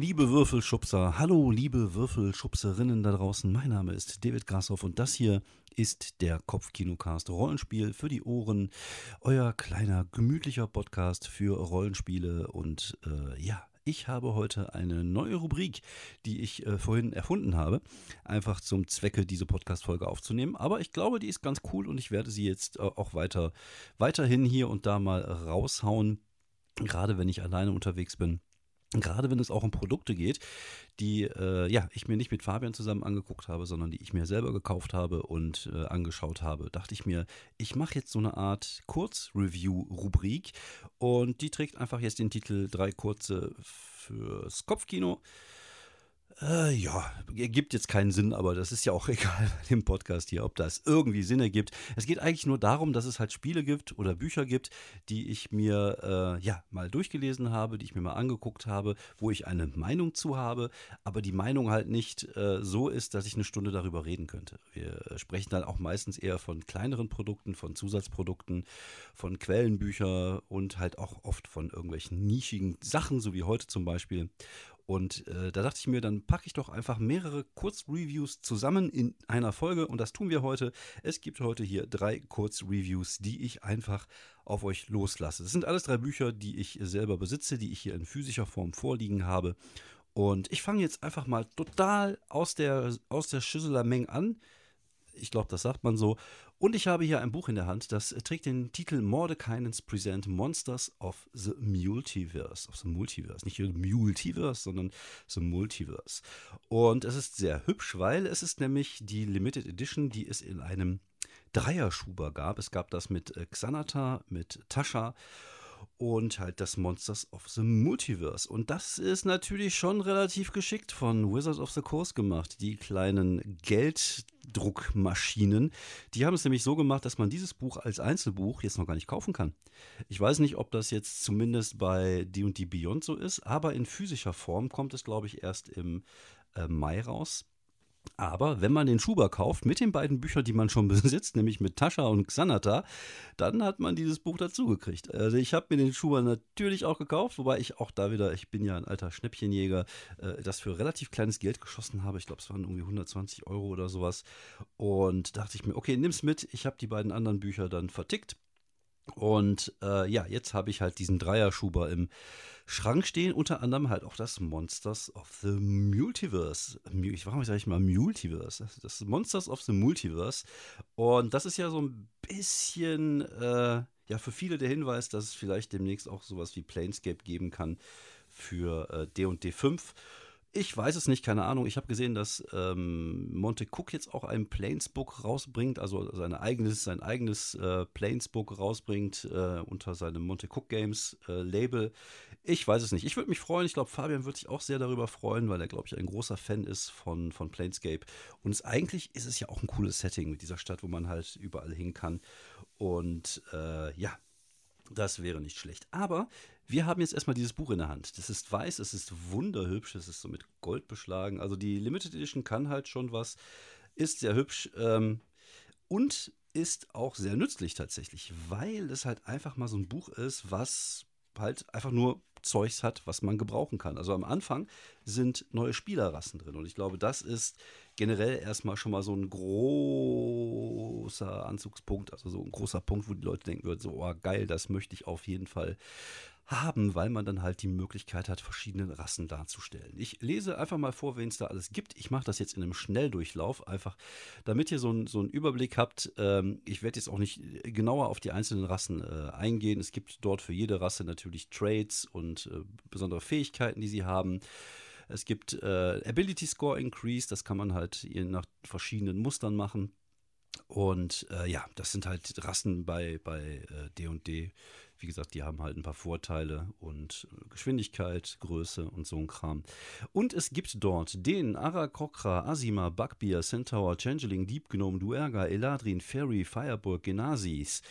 Liebe Würfelschubser, hallo, liebe Würfelschubserinnen da draußen. Mein Name ist David Grashoff und das hier ist der Kopfkinocast Rollenspiel für die Ohren. Euer kleiner, gemütlicher Podcast für Rollenspiele. Und äh, ja, ich habe heute eine neue Rubrik, die ich äh, vorhin erfunden habe, einfach zum Zwecke, diese Podcast-Folge aufzunehmen. Aber ich glaube, die ist ganz cool und ich werde sie jetzt äh, auch weiter, weiterhin hier und da mal raushauen. Gerade wenn ich alleine unterwegs bin. Gerade wenn es auch um Produkte geht, die äh, ja, ich mir nicht mit Fabian zusammen angeguckt habe, sondern die ich mir selber gekauft habe und äh, angeschaut habe, dachte ich mir, ich mache jetzt so eine Art Kurz-Review-Rubrik und die trägt einfach jetzt den Titel Drei kurze fürs Kopfkino. Äh, ja, gibt jetzt keinen Sinn, aber das ist ja auch egal bei dem Podcast hier, ob das irgendwie Sinn ergibt. Es geht eigentlich nur darum, dass es halt Spiele gibt oder Bücher gibt, die ich mir äh, ja mal durchgelesen habe, die ich mir mal angeguckt habe, wo ich eine Meinung zu habe, aber die Meinung halt nicht äh, so ist, dass ich eine Stunde darüber reden könnte. Wir sprechen dann auch meistens eher von kleineren Produkten, von Zusatzprodukten, von Quellenbüchern und halt auch oft von irgendwelchen nischigen Sachen, so wie heute zum Beispiel. Und äh, da dachte ich mir, dann packe ich doch einfach mehrere Kurzreviews zusammen in einer Folge und das tun wir heute. Es gibt heute hier drei Kurzreviews, die ich einfach auf euch loslasse. Das sind alles drei Bücher, die ich selber besitze, die ich hier in physischer Form vorliegen habe. Und ich fange jetzt einfach mal total aus der, aus der Schüsseler an. Ich glaube, das sagt man so. Und ich habe hier ein Buch in der Hand, das trägt den Titel Mordekainens Present Monsters of the Multiverse. Of the Multiverse. Nicht Multiverse, sondern The Multiverse. Und es ist sehr hübsch, weil es ist nämlich die Limited Edition, die es in einem Dreierschuber gab. Es gab das mit äh, Xanata, mit Tascha und halt das Monsters of the Multiverse. Und das ist natürlich schon relativ geschickt von Wizards of the Coast gemacht. Die kleinen Gelddruckmaschinen. Die haben es nämlich so gemacht, dass man dieses Buch als Einzelbuch jetzt noch gar nicht kaufen kann. Ich weiß nicht, ob das jetzt zumindest bei D&D Beyond so ist, aber in physischer Form kommt es, glaube ich, erst im äh, Mai raus. Aber wenn man den Schuber kauft mit den beiden Büchern, die man schon besitzt, nämlich mit Tascha und Xanata, dann hat man dieses Buch dazugekriegt. Also ich habe mir den Schuber natürlich auch gekauft, wobei ich auch da wieder, ich bin ja ein alter Schnäppchenjäger, äh, das für relativ kleines Geld geschossen habe. Ich glaube, es waren irgendwie 120 Euro oder sowas. Und dachte ich mir, okay, nimm's mit. Ich habe die beiden anderen Bücher dann vertickt und äh, ja, jetzt habe ich halt diesen Dreierschuber im Schrank stehen, unter anderem halt auch das Monsters of the Multiverse. Ich warum sage ich mal Multiverse? Das Monsters of the Multiverse. Und das ist ja so ein bisschen, äh, ja, für viele der Hinweis, dass es vielleicht demnächst auch sowas wie Planescape geben kann für äh, D&D 5. Ich weiß es nicht, keine Ahnung. Ich habe gesehen, dass ähm, Monte Cook jetzt auch ein Planesbook rausbringt, also sein eigenes, sein eigenes äh, Planesbook rausbringt äh, unter seinem Monte Cook Games äh, Label. Ich weiß es nicht. Ich würde mich freuen. Ich glaube, Fabian würde sich auch sehr darüber freuen, weil er, glaube ich, ein großer Fan ist von, von Planescape. Und es, eigentlich ist es ja auch ein cooles Setting mit dieser Stadt, wo man halt überall hin kann. Und äh, ja, das wäre nicht schlecht. Aber wir haben jetzt erstmal dieses Buch in der Hand. Das ist weiß, es ist wunderhübsch, es ist so mit Gold beschlagen. Also die Limited Edition kann halt schon was, ist sehr hübsch ähm, und ist auch sehr nützlich tatsächlich, weil es halt einfach mal so ein Buch ist, was halt einfach nur Zeugs hat, was man gebrauchen kann. Also am Anfang sind neue Spielerrassen drin und ich glaube, das ist generell erstmal schon mal so ein großer Anzugspunkt, also so ein großer Punkt, wo die Leute denken würden, so, oh geil, das möchte ich auf jeden Fall haben, weil man dann halt die Möglichkeit hat, verschiedene Rassen darzustellen. Ich lese einfach mal vor, wen es da alles gibt. Ich mache das jetzt in einem Schnelldurchlauf, einfach damit ihr so, ein, so einen Überblick habt. Ähm, ich werde jetzt auch nicht genauer auf die einzelnen Rassen äh, eingehen. Es gibt dort für jede Rasse natürlich Traits und äh, besondere Fähigkeiten, die sie haben. Es gibt äh, Ability Score Increase, das kann man halt je nach verschiedenen Mustern machen. Und äh, ja, das sind halt Rassen bei bei D&D. Äh, Wie gesagt, die haben halt ein paar Vorteile und Geschwindigkeit, Größe und so ein Kram. Und es gibt dort den Arakokra, Asima, Bugbear, Centaur, Changeling, Deep Gnome, Duerga, Eladrin, Fairy, Fireburg, Genasis,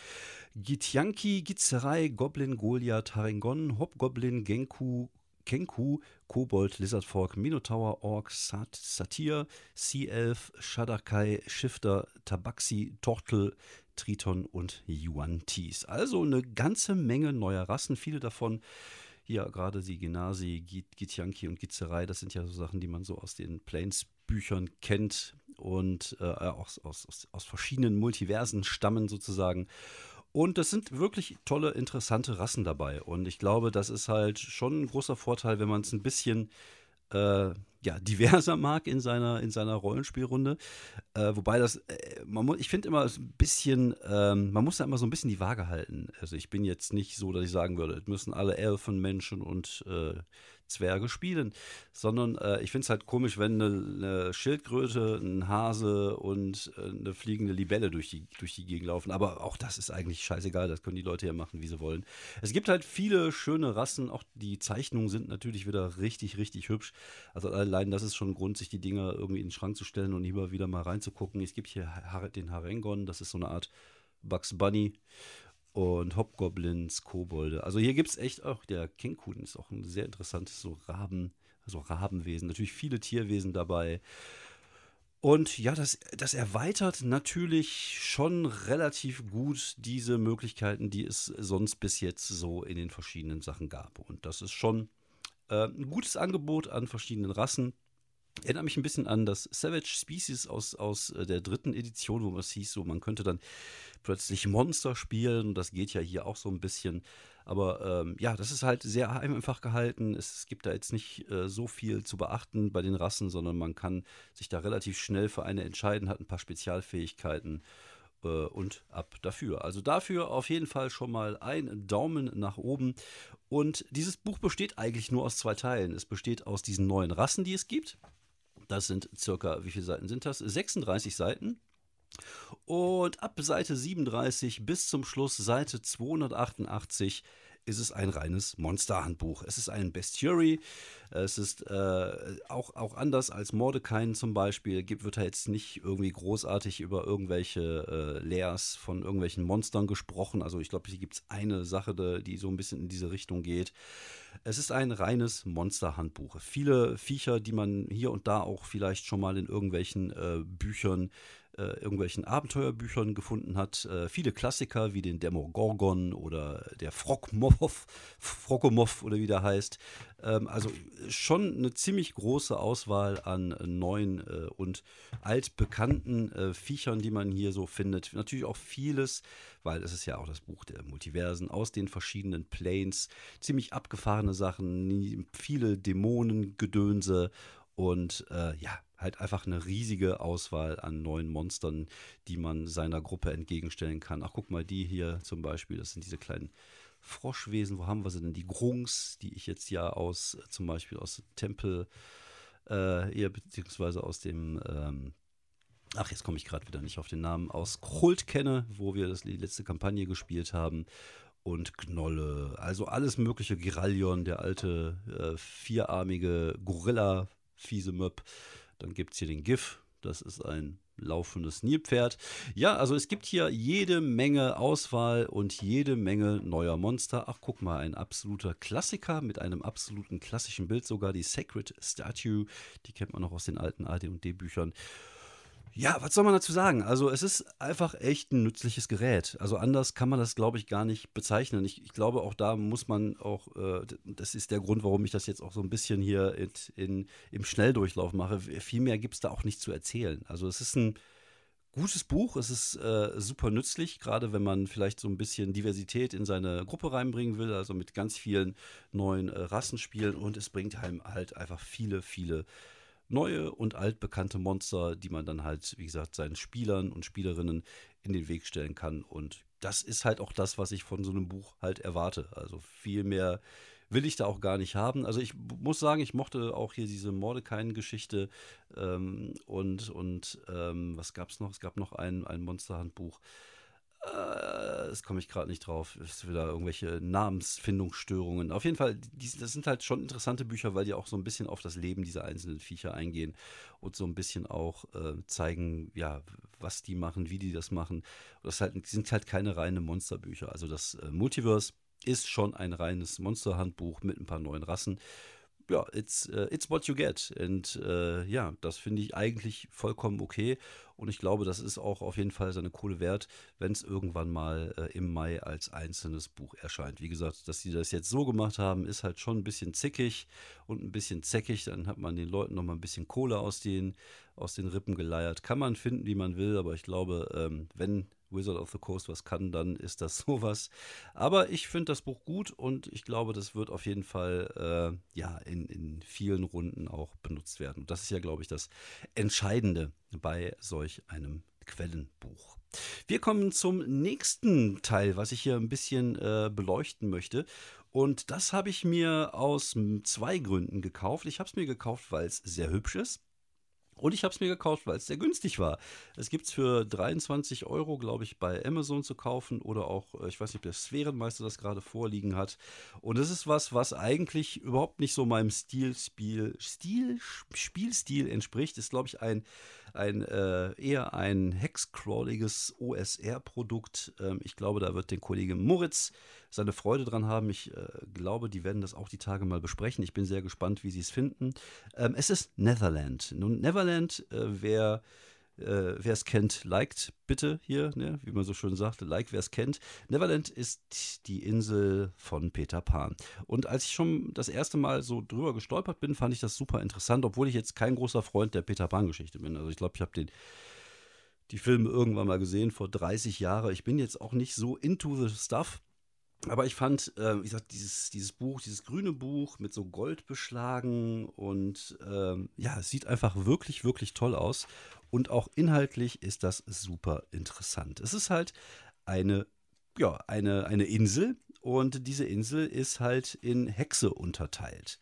Githyanki, Gitzerai, Goblin, Goliath, Harengon, Hobgoblin, Genku, Kenku, Kobold, Lizardfolk, Minotaur, Ork, Sat, Satyr, Sea Elf, Shadakai, Shifter, Tabaxi, Tortel, Triton und Yuan-Tis. Also eine ganze Menge neuer Rassen, viele davon hier gerade die Genasi, Gitianki und Gizerei, das sind ja so Sachen, die man so aus den Planes-Büchern kennt und äh, aus, aus, aus, aus verschiedenen Multiversen stammen sozusagen. Und das sind wirklich tolle, interessante Rassen dabei. Und ich glaube, das ist halt schon ein großer Vorteil, wenn man es ein bisschen äh, ja, diverser mag in seiner, in seiner Rollenspielrunde. Äh, wobei das, äh, man muss, ich finde immer ein bisschen, ähm, man muss da immer so ein bisschen die Waage halten. Also ich bin jetzt nicht so, dass ich sagen würde, es müssen alle Elfen, Menschen und äh, Zwerge spielen, sondern äh, ich finde es halt komisch, wenn eine, eine, Schildkröte, ein Hase und äh, eine fliegende Libelle durch die, durch die Gegend laufen. Aber auch das ist eigentlich scheißegal, das können die Leute ja machen, wie sie wollen. Es gibt halt viele schöne Rassen, auch die Zeichnungen sind natürlich wieder richtig, richtig hübsch. Also allein das ist schon ein Grund, sich die Dinger irgendwie in den Schrank zu stellen und immer wieder mal reinzugucken. Es gibt hier den Harengon, das ist so eine Art Bugs Bunny und Hobgoblins, Kobolde. Also hier gibt es echt auch, der Kenkun ist auch ein sehr interessantes so Raben, also Rabenwesen. Natürlich viele Tierwesen dabei. Und ja, das, das erweitert natürlich schon relativ gut diese Möglichkeiten, die es sonst bis jetzt so in den verschiedenen Sachen gab. Und das ist schon äh, ein gutes Angebot an verschiedenen Rassen. Erinnert mich ein bisschen an das Savage Species aus, aus äh, der dritten Edition, wo es hieß, so man könnte dann plötzlich Monster spielen. Das geht ja hier auch so ein bisschen. Aber ähm, ja, das ist halt sehr einfach gehalten. Es, gibt da jetzt nicht äh, so viel zu beachten bei den Rassen, sondern man kann sich da relativ schnell für eine entscheiden, hat ein paar Spezialfähigkeiten äh, und ab dafür. Also dafür auf jeden Fall schon mal ein Daumen nach oben. Und dieses Buch besteht eigentlich nur aus zwei Teilen. Es besteht aus diesen neuen Rassen, die es gibt. Das sind circa, wie viele Seiten sind das? 36 Seiten. Und ab Seite 37 bis zum Schluss Seite 288 ist es ein reines Monsterhandbuch. Es ist ein Bestiary. Es ist äh, auch, auch anders als Mordekain zum Beispiel. Gibt, wird da jetzt nicht irgendwie großartig über irgendwelche äh, Leers von irgendwelchen Monstern gesprochen. Also ich glaube, hier gibt es eine Sache, die so ein bisschen in diese Richtung geht. Es ist ein reines Monsterhandbuch. Viele Viecher, die man hier und da auch vielleicht schon mal in irgendwelchen äh, Büchern äh, irgendwelchen Abenteuerbüchern gefunden hat. Äh, viele Klassiker wie den Demogorgon oder der Frogmoff, Frogomov oder wie der heißt. Ähm, also schon eine ziemlich große Auswahl an neuen äh, und altbekannten äh, Viechern, die man hier so findet. Natürlich auch vieles, weil es ist ja auch das Buch der Multiversen aus den verschiedenen Planes. Ziemlich abgefahrene Sachen, viele Dämonen, Gedönse und äh, ja, halt einfach eine riesige Auswahl an neuen Monstern, die man seiner Gruppe entgegenstellen kann. Ach, guck mal, die hier zum Beispiel, das sind diese kleinen Froschwesen. Wo haben wir sie denn? Die Grungs, die ich jetzt ja aus, zum Beispiel aus Tempel, äh, eher beziehungsweise aus dem, ähm, ach, jetzt komme ich gerade wieder nicht auf den Namen, aus Kult kenne, wo wir das, die letzte Kampagne gespielt haben und Gnolle. Also alles mögliche. Girallion, der alte äh, vierarmige Gorilla, fiese Möb. Dann gibt es hier den GIF, das ist ein laufendes Nilpferd. Ja, also es gibt hier jede Menge Auswahl und jede Menge neuer Monster. Ach, guck mal, ein absoluter Klassiker mit einem absoluten klassischen Bild sogar, die Sacred Statue. Die kennt man noch aus den alten AD&D-Büchern. Ja, was soll man dazu sagen? Also es ist einfach echt ein nützliches Gerät. Also anders kann man das, glaube ich, gar nicht bezeichnen. Ich, ich glaube, auch da muss man auch, äh, das ist der Grund, warum ich das jetzt auch so ein bisschen hier in, in im Schnelldurchlauf mache. Viel mehr gibt es da auch nicht zu erzählen. Also es ist ein gutes Buch, es ist äh, super nützlich, gerade wenn man vielleicht so ein bisschen Diversität in seine Gruppe reinbringen will, also mit ganz vielen neuen äh, Rassen spielen und es bringt einem halt einfach viele, viele neue und altbekannte Monster, die man dann halt, wie gesagt, seinen Spielern und Spielerinnen in den Weg stellen kann. Und das ist halt auch das, was ich von so einem Buch halt erwarte. Also viel mehr will ich da auch gar nicht haben. Also ich muss sagen, ich mochte auch hier diese Mordekain-Geschichte ähm, und, und ähm, was gab es noch? Es gab noch ein, ein Monsterhandbuch. Äh, das komme ich gerade nicht drauf. Es ist wieder irgendwelche Namensfindungsstörungen. Auf jeden Fall, die, das sind halt schon interessante Bücher, weil die auch so ein bisschen auf das Leben dieser einzelnen Viecher eingehen und so ein bisschen auch äh, zeigen, ja, was die machen, wie die das machen. Das halt, sind halt keine reinen Monsterbücher. Also das äh, Multiverse ist schon ein reines Monsterhandbuch mit ein paar neuen Rassen ja, it's, uh, it's what you get. Und uh, ja, das finde ich eigentlich vollkommen okay. Und ich glaube, das ist auch auf jeden Fall seine Kohle wert, wenn es irgendwann mal uh, im Mai als einzelnes Buch erscheint. Wie gesagt, dass sie das jetzt so gemacht haben, ist halt schon ein bisschen zickig und ein bisschen zäckig. Dann hat man den Leuten noch mal ein bisschen Kohle aus den, aus den Rippen geleiert. Kann man finden, wie man will, aber ich glaube, ähm, wenn Wizard of the Coast was kann, dann ist das sowas. Aber ich finde das Buch gut und ich glaube, das wird auf jeden Fall äh, ja in, in vielen Runden auch benutzt werden. Und das ist ja, glaube ich, das Entscheidende bei solch einem Quellenbuch. Wir kommen zum nächsten Teil, was ich hier ein bisschen äh, beleuchten möchte. Und das habe ich mir aus zwei Gründen gekauft. Ich habe es mir gekauft, weil es sehr hübsch ist. Und ich habe es mir gekauft, weil es sehr günstig war. Es gibt es für 23 Euro, glaube ich, bei Amazon zu kaufen oder auch, äh, ich weiß nicht, ob der Sphärenmeister das gerade vorliegen hat. Und es ist was, was eigentlich überhaupt nicht so meinem Stil, Spiel, Stil, Spielstil entspricht. Ist, glaube ich, ein ein äh, eher ein hexcrawliges OSR-Produkt. Ähm, ich glaube, da wird den Kollegen Moritz seine Freude dran haben. Ich äh, glaube, die werden das auch die Tage mal besprechen. Ich bin sehr gespannt, wie sie es finden. Ähm, es ist Netherland. Nun, Neverland, äh, wer äh, wer es kennt, liked bitte hier, ne? wie man so schön sagt, like, wer es kennt. Neverland ist die Insel von Peter Pan. Und als ich schon das erste Mal so drüber gestolpert bin, fand ich das super interessant, obwohl ich jetzt kein großer Freund der Peter Pan-Geschichte bin. Also ich glaube, ich habe den die Filme irgendwann mal gesehen vor 30 Jahren. Ich bin jetzt auch nicht so into the stuff. Aber ich fand, äh, wie gesagt, dieses, dieses Buch, dieses grüne Buch mit so Gold beschlagen und ähm, ja, es sieht einfach wirklich, wirklich toll aus. Und auch inhaltlich ist das super interessant. Es ist halt eine, ja, eine, eine Insel und diese Insel ist halt in Hexe unterteilt.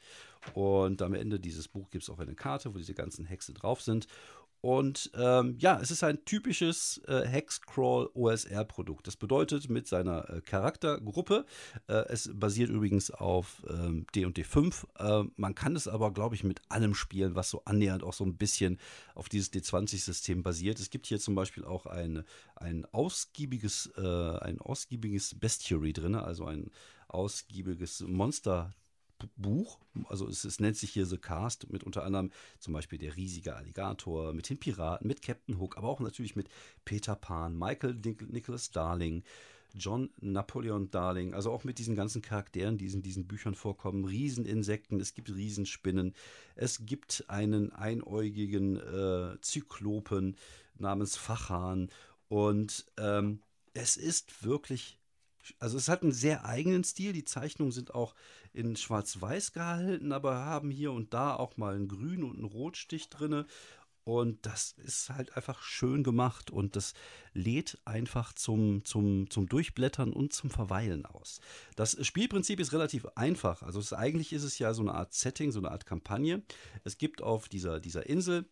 Und am Ende dieses Buch gibt es auch eine Karte, wo diese ganzen Hexe drauf sind. Und ähm, ja, es ist ein typisches äh, Hexcrawl OSR-Produkt. Das bedeutet mit seiner äh, Charaktergruppe, äh, es basiert übrigens auf D&D 5. Äh, man kann es aber, glaube ich, mit allem spielen, was so annähernd auch so ein bisschen auf dieses D20-System basiert. Es gibt hier zum Beispiel auch ein, ein ausgiebiges, äh, ein ausgiebiges Bestiary drin, also ein ausgiebiges Monster Buch. Also es, es, nennt sich hier The Cast mit unter anderem zum Beispiel der riesige Alligator, mit den Piraten, mit Captain Hook, aber auch natürlich mit Peter Pan, Michael Nicholas Darling, John Napoleon Darling, also auch mit diesen ganzen Charakteren, die in diesen Büchern vorkommen. Rieseninsekten, es gibt Riesenspinnen, es gibt einen einäugigen äh, Zyklopen namens Fachan und ähm, es ist wirklich also es hat einen sehr eigenen Stil. Die Zeichnungen sind auch in Schwarz-Weiß gehalten, aber haben hier und da auch mal einen Grün- und einen Rotstich drin. Und das ist halt einfach schön gemacht und das lädt einfach zum, zum, zum Durchblättern und zum Verweilen aus. Das Spielprinzip ist relativ einfach. Also es, eigentlich ist es ja so eine Art Setting, so eine Art Kampagne. Es gibt auf dieser, dieser Insel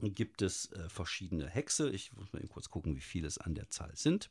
gibt es äh, verschiedene Hexe. Ich muss mal eben kurz gucken, wie viele es an der Zahl sind.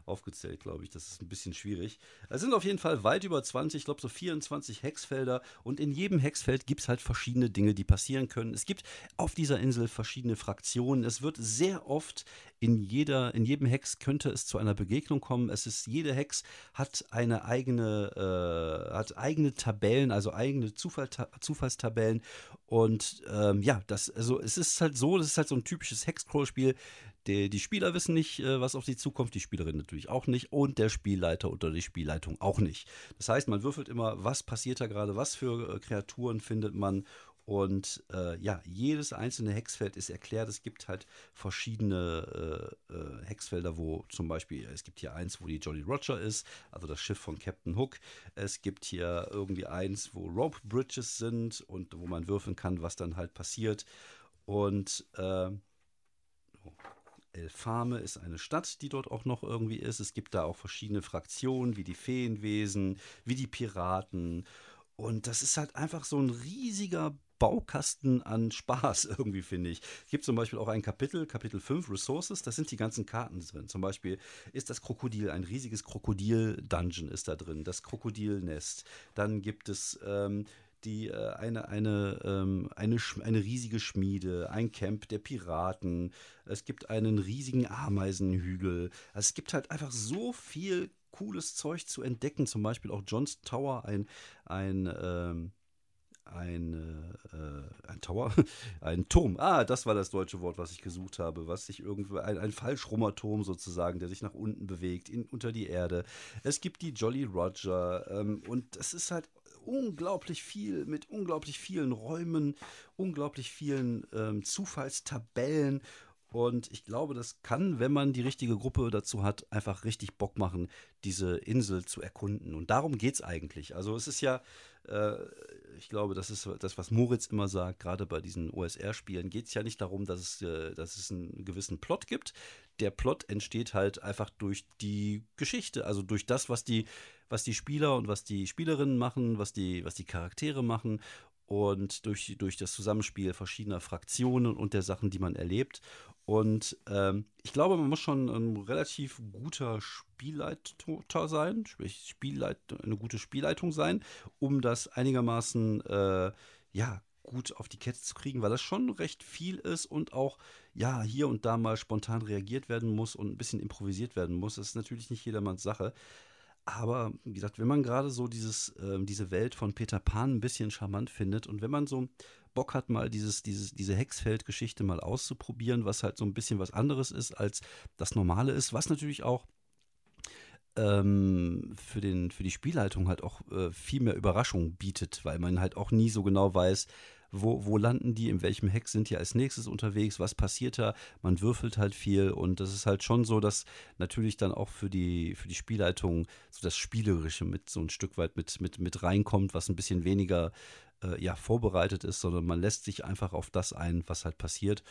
aufgezählt, glaube ich. Das ist ein bisschen schwierig. Es sind auf jeden Fall weit über 20, ich glaube so 24 Hexfelder. Und in jedem Hexfeld gibt es halt verschiedene Dinge, die passieren können. Es gibt auf dieser Insel verschiedene Fraktionen. Es wird sehr oft in jeder, in jedem Hex könnte es zu einer Begegnung kommen. Es ist, jede Hex hat eine eigene, äh, hat eigene Tabellen, also eigene Zufall, Zufallstabellen. Und ähm, ja, das, also es ist halt so, das ist halt so ein typisches Hex-Scroll-Spiel. Die, die, Spieler wissen nicht, äh, was auf sie zukommt, die Spielerin natürlich auch nicht und der Spielleiter oder die Spielleitung auch nicht. Das heißt, man würfelt immer, was passiert da gerade, was für äh, Kreaturen findet man und äh, ja, jedes einzelne Hexfeld ist erklärt. Es gibt halt verschiedene äh, äh, Hexfelder, wo zum Beispiel, es gibt hier eins, wo die Jolly Roger ist, also das Schiff von Captain Hook. Es gibt hier irgendwie eins, wo Rope Bridges sind und wo man würfeln kann, was dann halt passiert. Und äh, Elfame ist eine Stadt, die dort auch noch irgendwie ist. Es gibt da auch verschiedene Fraktionen, wie die Feenwesen, wie die Piraten. Und das ist halt einfach so ein riesiger Baukasten an Spaß irgendwie, finde ich. Es gibt zum Beispiel auch ein Kapitel, Kapitel 5, Resources, da sind die ganzen Karten drin. Zum Beispiel ist das Krokodil, ein riesiges Krokodil-Dungeon ist da drin, das Krokodilnest. Dann gibt es ähm, die äh, eine, eine, ähm, eine, eine riesige Schmiede, ein Camp der Piraten, es gibt einen riesigen Ameisenhügel. Also es gibt halt einfach so viel cooles Zeug zu entdecken, zum Beispiel auch John's Tower, ein, ein ähm, ein, äh, ein Tower, ein Turm. Ah, das war das deutsche Wort, was ich gesucht habe, was sich irgendwo, ein, ein Fallschrummerturm sozusagen, der sich nach unten bewegt, in, unter die Erde. Es gibt die Jolly Roger ähm, und es ist halt unglaublich viel, mit unglaublich vielen Räumen, unglaublich vielen ähm, Zufallstabellen und ich glaube, das kann, wenn man die richtige Gruppe dazu hat, einfach richtig Bock machen, diese Insel zu erkunden. Und darum geht es eigentlich. Also es ist ja, äh, ich glaube, das ist das, was Moritz immer sagt, gerade bei diesen OSR-Spielen, geht es ja nicht darum, dass es, äh, dass es einen gewissen Plot gibt. Der Plot entsteht halt einfach durch die Geschichte, also durch das, was die, was die Spieler und was die Spielerinnen machen, was die, was die Charaktere machen und durch, durch das Zusammenspiel verschiedener Fraktionen und der Sachen, die man erlebt. Und ähm, ich glaube, man muss schon ein relativ guter Spielleiter sein, sprich Spielleit eine gute Spielleitung sein, um das einigermaßen äh, ja, gut auf die Kette zu kriegen, weil das schon recht viel ist und auch ja hier und da mal spontan reagiert werden muss und ein bisschen improvisiert werden muss. Das ist natürlich nicht jedermanns Sache. Aber wie gesagt, wenn man gerade so dieses, äh, diese Welt von Peter Pan ein bisschen charmant findet und wenn man so Bock hat, mal dieses, dieses, diese Hexfeld-Geschichte mal auszuprobieren, was halt so ein bisschen was anderes ist, als das Normale ist, was natürlich auch ähm, für, den, für die Spielleitung halt auch äh, viel mehr Überraschung bietet, weil man halt auch nie so genau weiß, wo, wo landen die, in welchem Heck sind die als nächstes unterwegs, was passiert da, man würfelt halt viel und das ist halt schon so, dass natürlich dann auch für die, für die Spielleitung so das Spielerische mit so ein Stück weit mit, mit, mit reinkommt, was ein bisschen weniger äh, ja, vorbereitet ist, sondern man lässt sich einfach auf das ein, was halt passiert.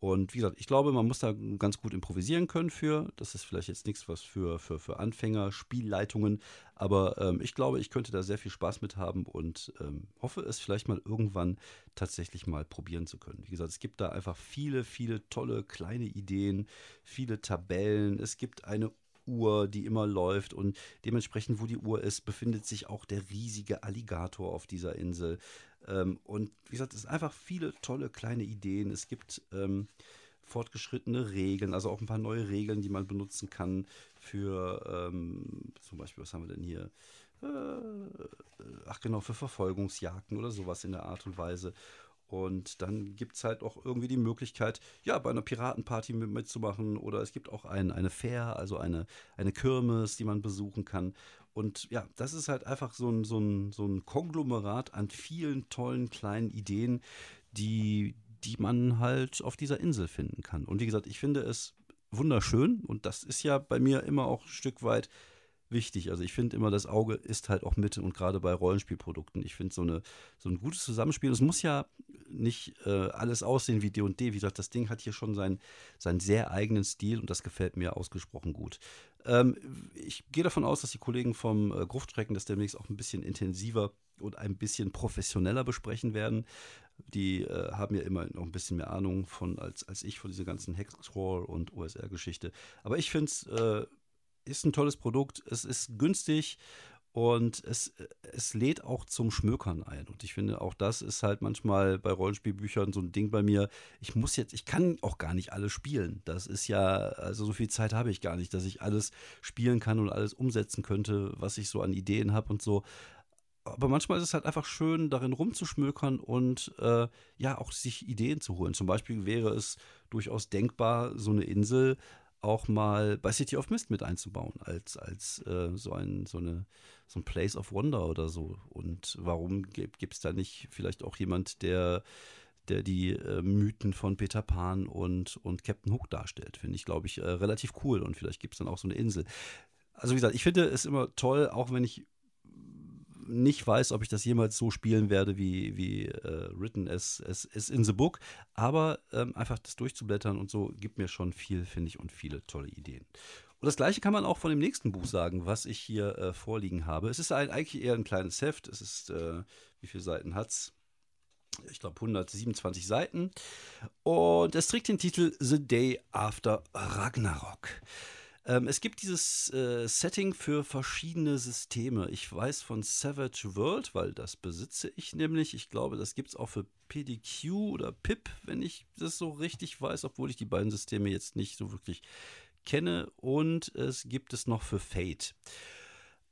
Und wie gesagt, ich glaube, man muss da ganz gut improvisieren können für. Das ist vielleicht jetzt nichts was für, für, für Anfänger, Spielleitungen. Aber ähm, ich glaube, ich könnte da sehr viel Spaß mit haben und ähm, hoffe es vielleicht mal irgendwann tatsächlich mal probieren zu können. Wie gesagt, es gibt da einfach viele, viele tolle kleine Ideen, viele Tabellen. Es gibt eine Uhr, die immer läuft und dementsprechend, wo die Uhr ist, befindet sich auch der riesige Alligator auf dieser Insel. Ähm, und wie gesagt, es sind einfach viele tolle kleine Ideen. Es gibt ähm, fortgeschrittene Regeln, also auch ein paar neue Regeln, die man benutzen kann für ähm, zum Beispiel, was haben wir denn hier? Äh, ach genau, für Verfolgungsjagden oder sowas in der Art und Weise. Und dann gibt es halt auch irgendwie die Möglichkeit, ja, bei einer Piratenparty mitzumachen. Oder es gibt auch ein, eine Fair, also eine, eine Kirmes, die man besuchen kann. Und ja, das ist halt einfach so ein, so ein, so ein Konglomerat an vielen tollen kleinen Ideen, die, die man halt auf dieser Insel finden kann. Und wie gesagt, ich finde es wunderschön und das ist ja bei mir immer auch ein Stück weit wichtig. Also ich finde immer, das Auge ist halt auch mit und gerade bei Rollenspielprodukten. Ich finde so, so ein gutes Zusammenspiel, es muss ja nicht äh, alles aussehen wie D&D. Wie gesagt, das Ding hat hier schon seinen, seinen sehr eigenen Stil und das gefällt mir ausgesprochen gut. Ähm, ich gehe davon aus, dass die Kollegen vom äh, Gruftschrecken das demnächst auch ein bisschen intensiver und ein bisschen professioneller besprechen werden. Die äh, haben ja immer noch ein bisschen mehr Ahnung von als, als ich von dieser ganzen Hexcrawl und OSR-Geschichte. Aber ich finde es äh, ist ein tolles Produkt, es ist günstig und es, es lädt auch zum Schmökern ein. Und ich finde, auch das ist halt manchmal bei Rollenspielbüchern so ein Ding bei mir. Ich muss jetzt, ich kann auch gar nicht alles spielen. Das ist ja, also so viel Zeit habe ich gar nicht, dass ich alles spielen kann und alles umsetzen könnte, was ich so an Ideen habe und so. Aber manchmal ist es halt einfach schön, darin rumzuschmökern und äh, ja, auch sich Ideen zu holen. Zum Beispiel wäre es durchaus denkbar, so eine Insel auch mal bei City of Mist mit einzubauen, als, als äh, so, ein, so, eine, so ein Place of Wonder oder so. Und warum gibt es da nicht vielleicht auch jemand, der, der die äh, Mythen von Peter Pan und, und Captain Hook darstellt? Finde ich, glaube ich, äh, relativ cool. Und vielleicht gibt es dann auch so eine Insel. Also wie gesagt, ich finde es immer toll, auch wenn ich nicht weiß, ob ich das jemals so spielen werde, wie, wie äh, written as, as, in the book. Aber ähm, einfach das durchzublättern und so gibt mir schon viel, finde ich, und viele tolle Ideen. Und das gleiche kann man auch von dem nächsten Buch sagen, was ich hier äh, vorliegen habe. Es ist ein, eigentlich eher ein kleines Heft. Es ist, äh, wie viele Seiten hat es? Ich glaube 127 Seiten. Und es trägt den Titel The Day After Ragnarok. Ähm, es gibt dieses äh, Setting für verschiedene Systeme. Ich weiß von Savage World, weil das besitze ich nämlich. Ich glaube, das gibt es auch für PDQ oder PIP, wenn ich das so richtig weiß, obwohl ich die beiden Systeme jetzt nicht so wirklich kenne. Und es gibt es noch für Fate.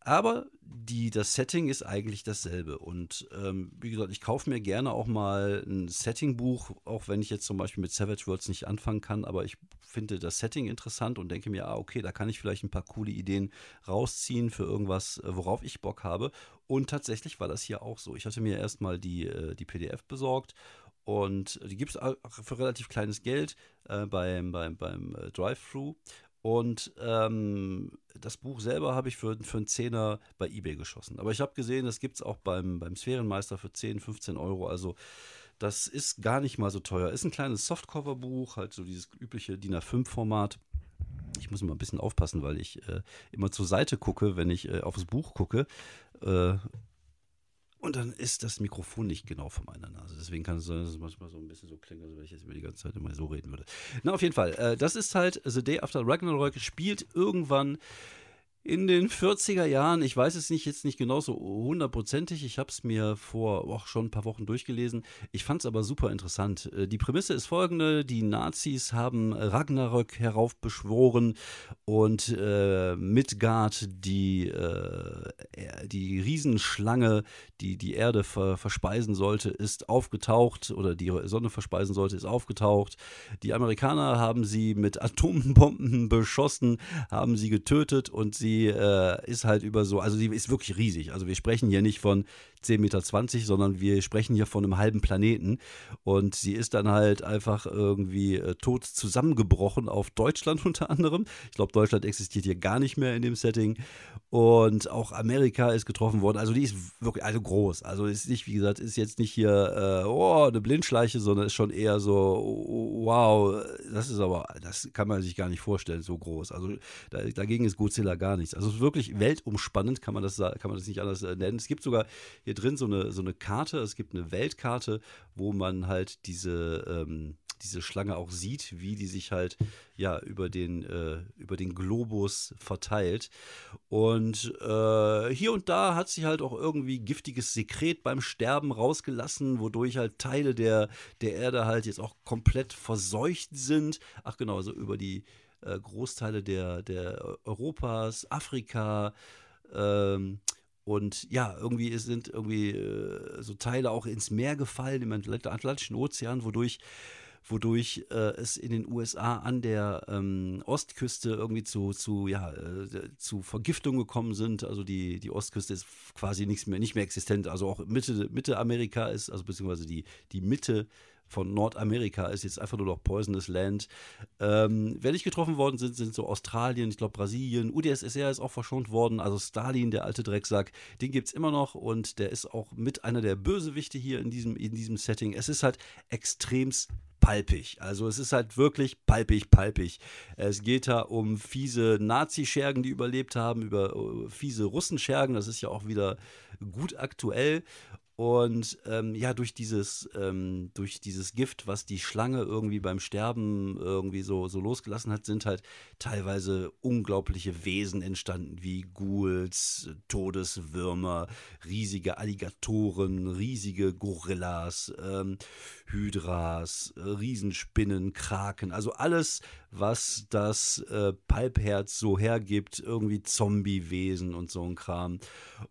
Aber die, das Setting ist eigentlich dasselbe. Und ähm, wie gesagt, ich kaufe mir gerne auch mal ein Setting-Buch, auch wenn ich jetzt zum Beispiel mit Savage Worlds nicht anfangen kann. Aber ich finde das Setting interessant und denke mir, ah, okay, da kann ich vielleicht ein paar coole Ideen rausziehen für irgendwas, äh, worauf ich Bock habe. Und tatsächlich war das hier auch so. Ich hatte mir erstmal die, äh, die PDF besorgt und die gibt es für relativ kleines Geld äh, beim, beim, beim äh, Drive-Thru. Und ähm, das Buch selber habe ich für, für einen Zehner bei Ebay geschossen. Aber ich habe gesehen, das gibt es auch beim, beim Sphärenmeister für 10, 15 Euro. Also das ist gar nicht mal so teuer. Ist ein kleines Softcover-Buch, halt so dieses übliche DIN A5-Format. Ich muss immer ein bisschen aufpassen, weil ich äh, immer zur Seite gucke, wenn ich äh, aufs Buch gucke. Äh, und dann ist das Mikrofon nicht genau vor meiner Nase. Deswegen kann es sein, dass es manchmal so ein bisschen so klingt, als wenn ich jetzt über die ganze Zeit immer so reden würde. Na, auf jeden Fall. Äh, das ist halt The Day After Ragnarok, spielt irgendwann in den 40er Jahren, ich weiß es nicht jetzt nicht genau so hundertprozentig, ich habe es mir vor oh, schon ein paar Wochen durchgelesen. Ich fand es aber super interessant. Äh, die Prämisse ist folgende: Die Nazis haben Ragnarök heraufbeschworen und äh, Midgard, die, äh, die Riesenschlange, die die Erde ver verspeisen sollte, ist aufgetaucht oder die Sonne verspeisen sollte, ist aufgetaucht. Die Amerikaner haben sie mit Atombomben beschossen, haben sie getötet und sie die äh, ist halt über so, also die ist wirklich riesig. Also wir sprechen hier nicht von 10,20 Meter, sondern wir sprechen hier von einem halben Planeten. Und sie ist dann halt einfach irgendwie äh, tot zusammengebrochen auf Deutschland unter anderem. Ich glaube, Deutschland existiert hier gar nicht mehr in dem Setting. Und auch Amerika ist getroffen worden. Also die ist wirklich also groß. Also ist nicht, wie gesagt, ist jetzt nicht hier, äh, oh, eine Blindschleiche, sondern ist schon eher so, wow, das ist aber, das kann man sich gar nicht vorstellen, so groß. Also da, dagegen ist Godzilla gar nichts. Also wirklich weltumspannend, kann man das, kann man das nicht anders äh, nennen. Es gibt sogar hier drin so eine, so eine Karte, es gibt eine Weltkarte, wo man halt diese, ähm, diese Schlange auch sieht, wie die sich halt ja über den, äh, über den Globus verteilt. Und äh, hier und da hat sie halt auch irgendwie giftiges Sekret beim Sterben rausgelassen, wodurch halt Teile der, der Erde halt jetzt auch komplett verseucht sind. Ach genau, also über die äh, Großteile der, der Europas, Afrika, ähm, und ja, irgendwie sind irgendwie äh, so Teile auch ins Meer gefallen, im Atlantischen Ozean, wodurch, wodurch äh, es in den USA an der ähm, Ostküste irgendwie zu, zu, ja, äh, zu Vergiftungen gekommen sind. Also die, die Ostküste ist quasi nichts mehr, nicht mehr existent. Also auch Mitte, Mitte Amerika ist, also beziehungsweise die, die Mitte von Nordamerika ist jetzt einfach nur noch Poisonous Land. Ähm, wer nicht getroffen worden sind, sind so Australien, ich glaube Brasilien, UdSSR ist auch verschont worden, also Stalin, der alte Drecksack, den gibt es immer noch und der ist auch mit einer der Bösewichte hier in diesem, in diesem Setting. Es ist halt extremst palpig. Also es ist halt wirklich palpig, palpig. Es geht da um fiese Nazi-Schergen, die überlebt haben, über uh, fiese Russenschergen. Das ist ja auch wieder gut aktuell. Und ähm, ja, durch dieses, ähm, durch dieses Gift, was die Schlange irgendwie beim Sterben irgendwie so, so losgelassen hat, sind halt teilweise unglaubliche Wesen entstanden, wie Ghouls, Todeswürmer, riesige Alligatoren, riesige Gorillas, ähm, Hydras, äh, Riesenspinnen, Kraken, also alles, was das äh, Palpherz so hergibt, irgendwie Zombie-Wesen und so ein Kram.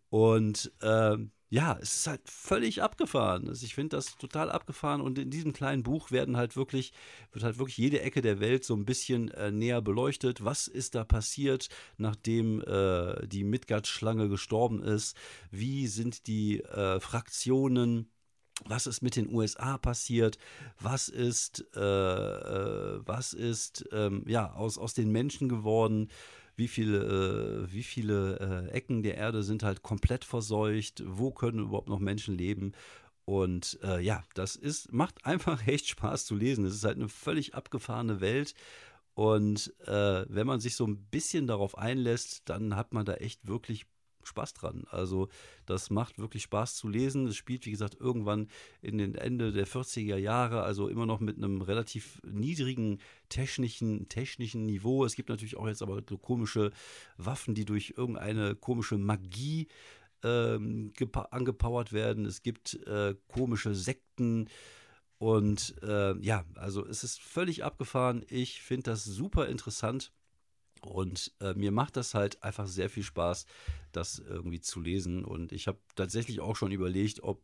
Und äh, ja, es ist halt völlig abgefahren. Also ich finde das total abgefahren und in diesem kleinen Buch werden halt wirklich, wird halt wirklich jede Ecke der Welt so ein bisschen äh, näher beleuchtet. Was ist da passiert, nachdem äh, die Midgard-Schlange gestorben ist? Wie sind die äh, Fraktionen? was ist mit den USA passiert, was ist, äh, äh, was ist ähm, ja, aus, aus den Menschen geworden, wie viele, äh, wie viele äh, Ecken der Erde sind halt komplett verseucht, wo können überhaupt noch Menschen leben. Und äh, ja, das ist, macht einfach echt Spaß zu lesen. Es ist halt eine völlig abgefahrene Welt. Und äh, wenn man sich so ein bisschen darauf einlässt, dann hat man da echt wirklich Spaß dran. Also das macht wirklich Spaß zu lesen. Es spielt, wie gesagt, irgendwann in den Ende der 40er Jahre, also immer noch mit einem relativ niedrigen technischen, technischen Niveau. Es gibt natürlich auch jetzt aber komische Waffen, die durch irgendeine komische Magie ähm, angepowert werden. Es gibt äh, komische Sekten. Und äh, ja, also es ist völlig abgefahren. Ich finde das super interessant. Und äh, mir macht das halt einfach sehr viel Spaß, das irgendwie zu lesen. Und ich habe tatsächlich auch schon überlegt, ob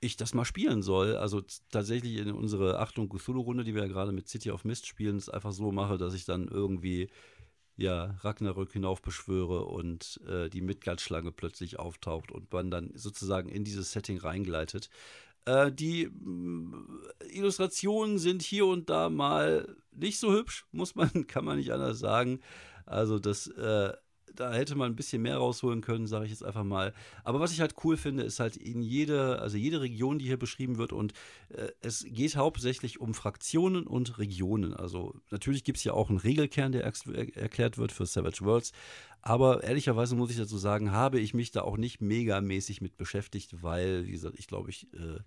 ich das mal spielen soll. Also tatsächlich in unsere Achtung Cthulhu-Runde, die wir ja gerade mit City of Mist spielen, es einfach so mache, dass ich dann irgendwie ja, Ragnarök hinaufbeschwöre und äh, die Midgard-Schlange plötzlich auftaucht und man dann sozusagen in dieses Setting reingleitet. Äh, die äh, Illustrationen sind hier und da mal nicht so hübsch, muss man, kann man nicht anders sagen. Also das äh, da hätte man ein bisschen mehr rausholen können, sage ich jetzt einfach mal. Aber was ich halt cool finde, ist halt in jede, also jede Region, die hier beschrieben wird und äh, es geht hauptsächlich um Fraktionen und Regionen. Also natürlich gibt es ja auch einen Regelkern, der er erklärt wird für Savage Worlds. Aber ehrlicherweise muss ich dazu sagen, habe ich mich da auch nicht megamäßig mit beschäftigt, weil, wie gesagt, ich glaube, ich äh,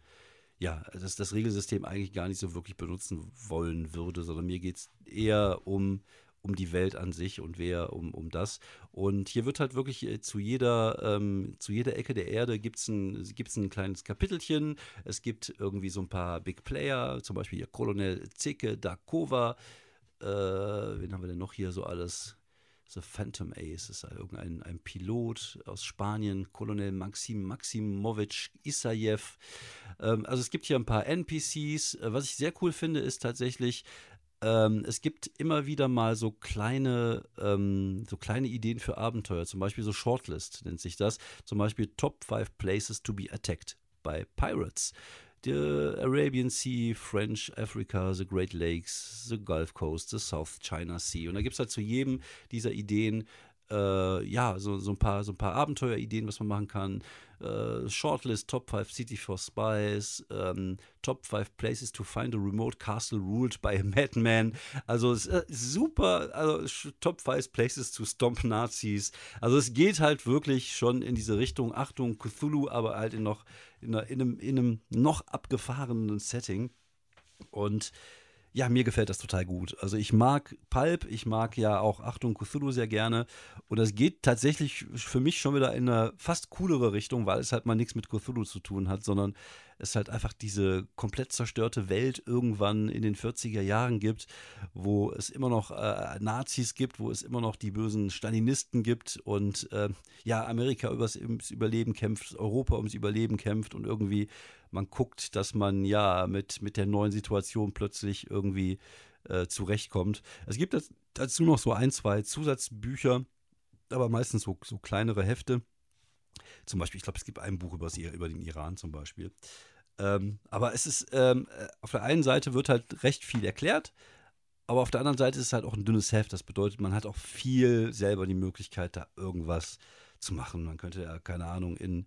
ja, das, das Regelsystem eigentlich gar nicht so wirklich benutzen wollen würde, sondern mir geht es eher um um die Welt an sich und wer um, um das. Und hier wird halt wirklich äh, zu jeder, ähm, zu jeder Ecke der Erde gibt es ein, gibt's ein kleines Kapitelchen. Es gibt irgendwie so ein paar Big Player, zum Beispiel hier Colonel Zeke Dakova. Äh, wen haben wir denn noch hier so alles? The Phantom Ace ist irgendein ein Pilot aus Spanien, Colonel Maxim Maximovic Isayev. Ähm, also es gibt hier ein paar NPCs. Äh, was ich sehr cool finde, ist tatsächlich, ähm, es gibt immer wieder mal so kleine, ähm, so kleine Ideen für Abenteuer, zum Beispiel so Shortlist nennt sich das. Zum Beispiel Top 5 Places to be Attacked bei Pirates. The Arabian Sea, French Africa, the Great Lakes, the Gulf Coast, the South China Sea. Und da gibt es halt zu jedem dieser Ideen äh, ja, so, so, ein paar, so paar Abenteuerideen, was man machen kann. Äh, Shortlist, Top 5 City for Spies, ähm, Top 5 Places to find a remote castle ruled by a madman. Also äh, super, also Top 5 Places to stomp Nazis. Also es geht halt wirklich schon in diese Richtung, Achtung, Cthulhu, aber halt in noch in, in, einem, in einem noch abgefahrenen Setting. Und ja, mir gefällt das total gut. Also ich mag Pulp, ich mag ja auch Achtung Cthulhu sehr gerne. Und das geht tatsächlich für mich schon wieder in eine fast coolere Richtung, weil es halt mal nichts mit Cthulhu zu tun hat, sondern es halt einfach diese komplett zerstörte Welt irgendwann in den 40er Jahren gibt, wo es immer noch äh, Nazis gibt, wo es immer noch die bösen Stalinisten gibt und äh, ja, Amerika übers, ums Überleben kämpft, Europa ums Überleben kämpft und irgendwie man guckt, dass man ja mit, mit der neuen Situation plötzlich irgendwie äh, zurechtkommt. Es gibt dazu noch so ein, zwei Zusatzbücher, aber meistens so, so kleinere Hefte. Zum Beispiel, ich glaube, es gibt ein Buch über, über den Iran zum Beispiel. Ähm, aber es ist, ähm, äh, auf der einen Seite wird halt recht viel erklärt, aber auf der anderen Seite ist es halt auch ein dünnes Heft. Das bedeutet, man hat auch viel selber die Möglichkeit, da irgendwas zu machen. Man könnte ja, keine Ahnung, in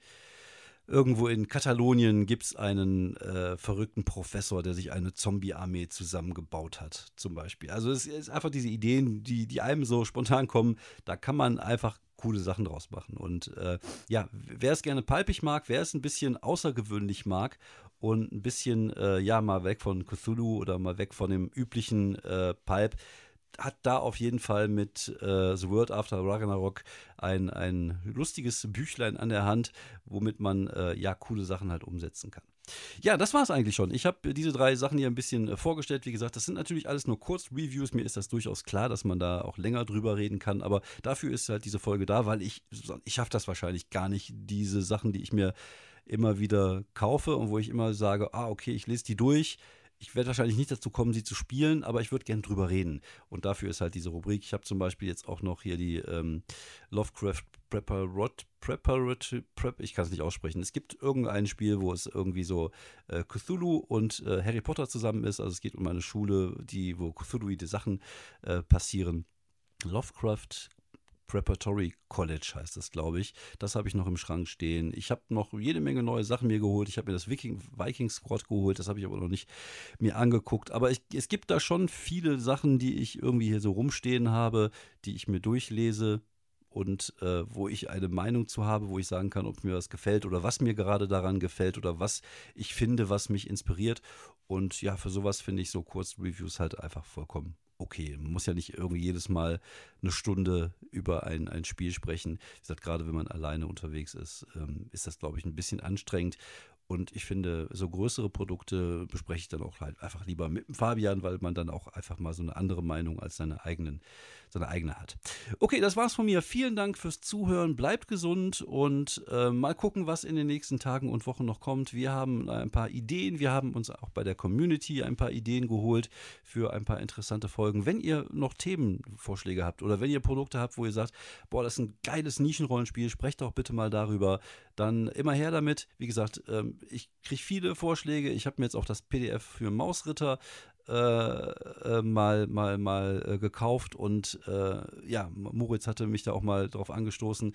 Irgendwo in Katalonien gibt es einen äh, verrückten Professor, der sich eine Zombie-Armee zusammengebaut hat, zum Beispiel. Also es ist einfach diese Ideen, die, die einem so spontan kommen, da kann man einfach coole Sachen draus machen. Und äh, ja, wer es gerne palpig mag, wer es ein bisschen außergewöhnlich mag und ein bisschen, äh, ja, mal weg von Cthulhu oder mal weg von dem üblichen äh, Pulp, hat da auf jeden Fall mit äh, The World After Ragnarok ein, ein lustiges Büchlein an der Hand, womit man äh, ja coole Sachen halt umsetzen kann. Ja, das war es eigentlich schon. Ich habe diese drei Sachen hier ein bisschen äh, vorgestellt. Wie gesagt, das sind natürlich alles nur Kurzreviews. Mir ist das durchaus klar, dass man da auch länger drüber reden kann. Aber dafür ist halt diese Folge da, weil ich, ich schaffe das wahrscheinlich gar nicht, diese Sachen, die ich mir immer wieder kaufe und wo ich immer sage, ah, okay, ich lese die durch ich werde wahrscheinlich nicht dazu kommen, sie zu spielen, aber ich würde gerne drüber reden. Und dafür ist halt diese Rubrik. Ich habe zum Beispiel jetzt auch noch hier die ähm, Lovecraft Preparat, Prep, ich kann es nicht aussprechen. Es gibt irgendein Spiel, wo es irgendwie so äh, Cthulhu und äh, Harry Potter zusammen ist. Also es geht um eine Schule, die, wo Cthulhuide Sachen äh, passieren. Lovecraft Preparatory College heißt das, glaube ich. Das habe ich noch im Schrank stehen. Ich habe noch jede Menge neue Sachen mir geholt. Ich habe mir das Viking, Viking Squad geholt. Das habe ich aber noch nicht mir angeguckt. Aber ich, es gibt da schon viele Sachen, die ich irgendwie hier so rumstehen habe, die ich mir durchlese und äh, wo ich eine Meinung zu habe, wo ich sagen kann, ob mir was gefällt oder was mir gerade daran gefällt oder was ich finde, was mich inspiriert. Und ja, für sowas finde ich so Kurzreviews halt einfach vollkommen okay. Man muss ja nicht irgendwie jedes Mal eine Stunde über ein, ein Spiel sprechen. Wie gesagt, gerade wenn man alleine unterwegs ist, ähm, ist das, glaube ich, ein bisschen anstrengend. Und ich finde, so größere Produkte bespreche ich dann auch halt einfach lieber mit Fabian, weil man dann auch einfach mal so eine andere Meinung als seine eigenen seine eigene hat. Okay, das war's von mir. Vielen Dank fürs Zuhören. Bleibt gesund und äh, mal gucken, was in den nächsten Tagen und Wochen noch kommt. Wir haben ein paar Ideen. Wir haben uns auch bei der Community ein paar Ideen geholt für ein paar interessante Folgen. Wenn ihr noch Themenvorschläge habt oder wenn ihr Produkte habt, wo ihr sagt, boah, das ist ein geiles Nischenrollenspiel, sprecht doch bitte mal darüber. Dann immer her damit. Wie gesagt, ähm, ich kriege viele Vorschläge. Ich habe mir jetzt auch das PDF für Mausritter äh, äh, mal, mal, mal äh, gekauft und äh, ja, Moritz hatte mich da auch mal drauf angestoßen.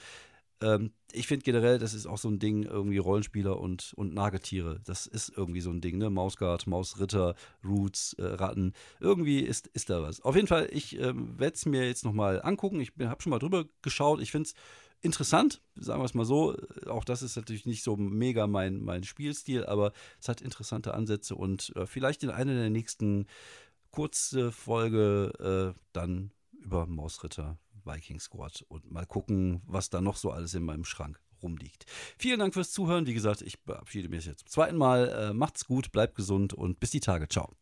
Ähm, ich finde generell, das ist auch so ein Ding, irgendwie Rollenspieler und, und Nagetiere. Das ist irgendwie so ein Ding, ne? Mausgard, Mausritter, Roots, äh, Ratten. Irgendwie ist, ist da was. Auf jeden Fall, ich ähm, werde es mir jetzt nochmal angucken. Ich habe schon mal drüber geschaut. Ich finde es interessant, sagen wir es mal so. Auch das ist natürlich nicht so mega mein, mein Spielstil, aber es hat interessante Ansätze und äh, vielleicht in einer der nächsten kurze Folge äh, dann über Mausritter Viking Squad und mal gucken, was da noch so alles in meinem Schrank rumliegt. Vielen Dank fürs Zuhören. Wie gesagt, ich verabschiede mich jetzt zum zweiten Mal. Äh, macht's gut, bleibt gesund und bis die Tage. Ciao.